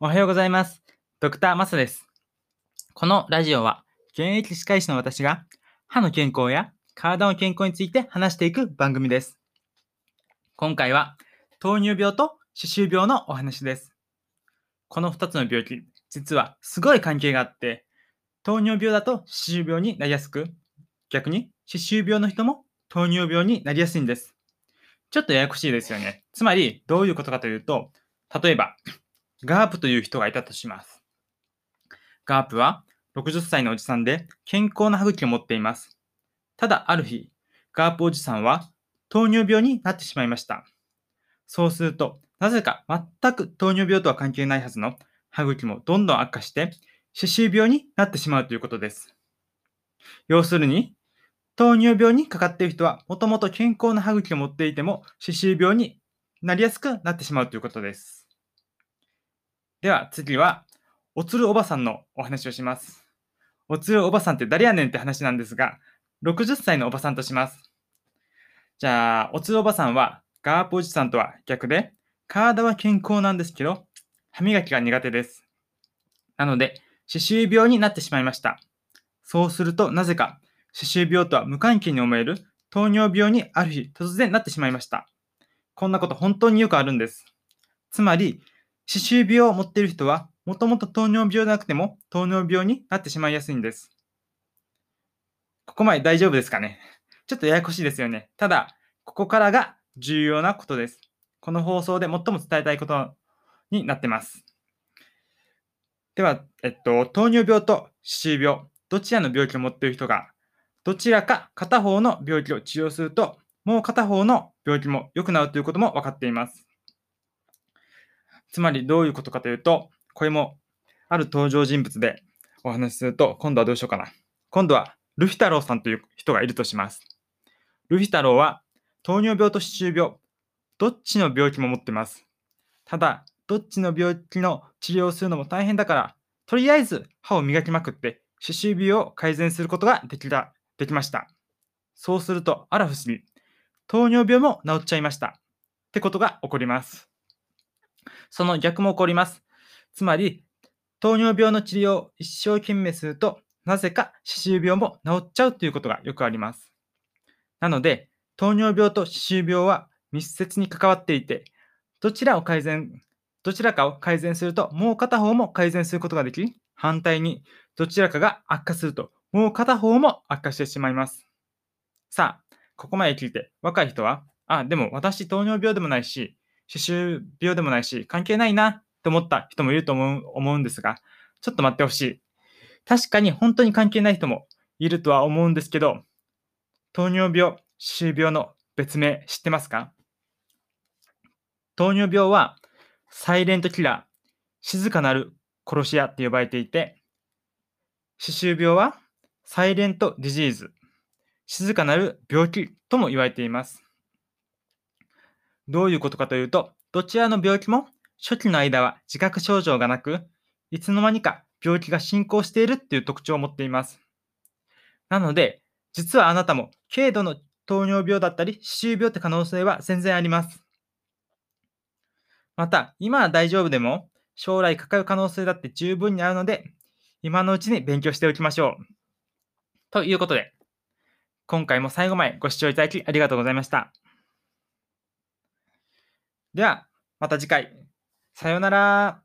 おはようございます。ドクターマサです。このラジオは、現役歯科医師の私が、歯の健康や体の健康について話していく番組です。今回は、糖尿病と歯周病のお話です。この2つの病気、実はすごい関係があって、糖尿病だと歯周病になりやすく、逆に歯周病の人も糖尿病になりやすいんです。ちょっとややこしいですよね。つまり、どういうことかというと、例えば、ガープという人がいたとします。ガープは60歳のおじさんで健康な歯茎を持っています。ただある日、ガープおじさんは糖尿病になってしまいました。そうすると、なぜか全く糖尿病とは関係ないはずの歯茎もどんどん悪化して歯周病になってしまうということです。要するに、糖尿病にかかっている人はもともと健康な歯茎を持っていても歯周病になりやすくなってしまうということです。では次は、おつるおばさんのお話をします。おつるおばさんって誰やねんって話なんですが、60歳のおばさんとします。じゃあ、おつるおばさんは、ガープおじさんとは逆で、体は健康なんですけど、歯磨きが苦手です。なので、歯周病になってしまいました。そうすると、なぜか、歯周病とは無関係に思える糖尿病にある日突然なってしまいました。こんなこと本当によくあるんです。つまり、歯周病を持っている人は、もともと糖尿病でなくても糖尿病になってしまいやすいんです。ここまで大丈夫ですかね？ちょっとややこしいですよね。ただ、ここからが重要なことです。この放送で最も伝えたいことになってます。では、えっと、糖尿病と歯周病、どちらの病気を持っている人が、どちらか片方の病気を治療すると、もう片方の病気も良くなるということも分かっています。つまりどういうことかというと、これもある登場人物でお話しすると、今度はどうしようかな。今度はルフィ太郎さんという人がいるとします。ルフィ太郎は糖尿病と歯周病、どっちの病気も持ってます。ただ、どっちの病気の治療をするのも大変だから、とりあえず歯を磨きまくって歯周病を改善することができたできました。そうすると、あら不思議、糖尿病も治っちゃいました。ってことが起こります。その逆も起こります。つまり、糖尿病の治療を一生懸命すると、なぜか歯周病も治っちゃうということがよくあります。なので、糖尿病と歯周病は密接に関わっていて、どちらを改善、どちらかを改善すると、もう片方も改善することができ、反対にどちらかが悪化すると、もう片方も悪化してしまいます。さあ、ここまで聞いて、若い人は、あ、でも私糖尿病でもないし、歯周病でもないし、関係ないなと思った人もいると思う思うんですが、ちょっと待ってほしい。確かに本当に関係ない人もいるとは思うんですけど、糖尿病、歯周病の別名知ってますか？糖尿病はサイレントキラー、静かなる殺し屋って呼ばれていて、歯周病はサイレントディジーズ、静かなる病気とも言われています。どういうことかというと、どちらの病気も初期の間は自覚症状がなく、いつの間にか病気が進行しているっていう特徴を持っています。なので、実はあなたも軽度の糖尿病だったり、歯周病って可能性は全然あります。また、今は大丈夫でも、将来かかる可能性だって十分にあるので、今のうちに勉強しておきましょう。ということで、今回も最後までご視聴いただきありがとうございました。では、また次回。さようなら。